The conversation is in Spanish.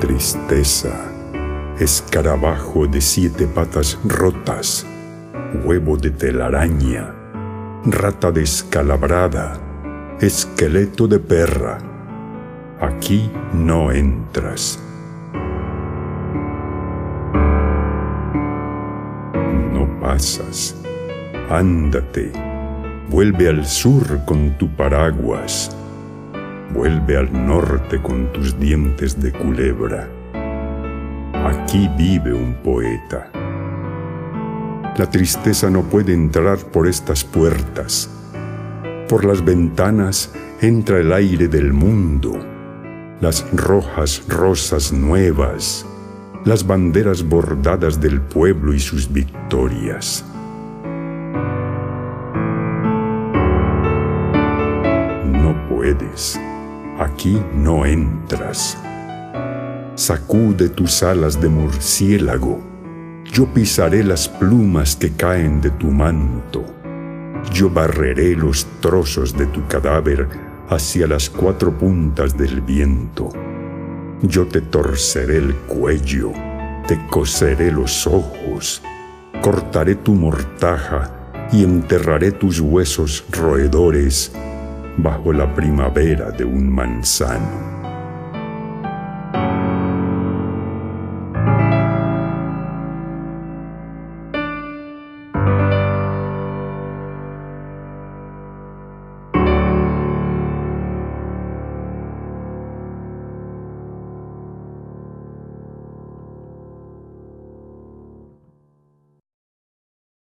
tristeza, escarabajo de siete patas rotas, huevo de telaraña, rata descalabrada, esqueleto de perra. Aquí no entras. No pasas. Ándate. Vuelve al sur con tu paraguas. Vuelve al norte con tus dientes de culebra. Aquí vive un poeta. La tristeza no puede entrar por estas puertas. Por las ventanas entra el aire del mundo, las rojas rosas nuevas, las banderas bordadas del pueblo y sus victorias. No puedes, aquí no entras. Sacude tus alas de murciélago, yo pisaré las plumas que caen de tu manto, yo barreré los trozos de tu cadáver hacia las cuatro puntas del viento. Yo te torceré el cuello, te coseré los ojos, cortaré tu mortaja y enterraré tus huesos roedores bajo la primavera de un manzano.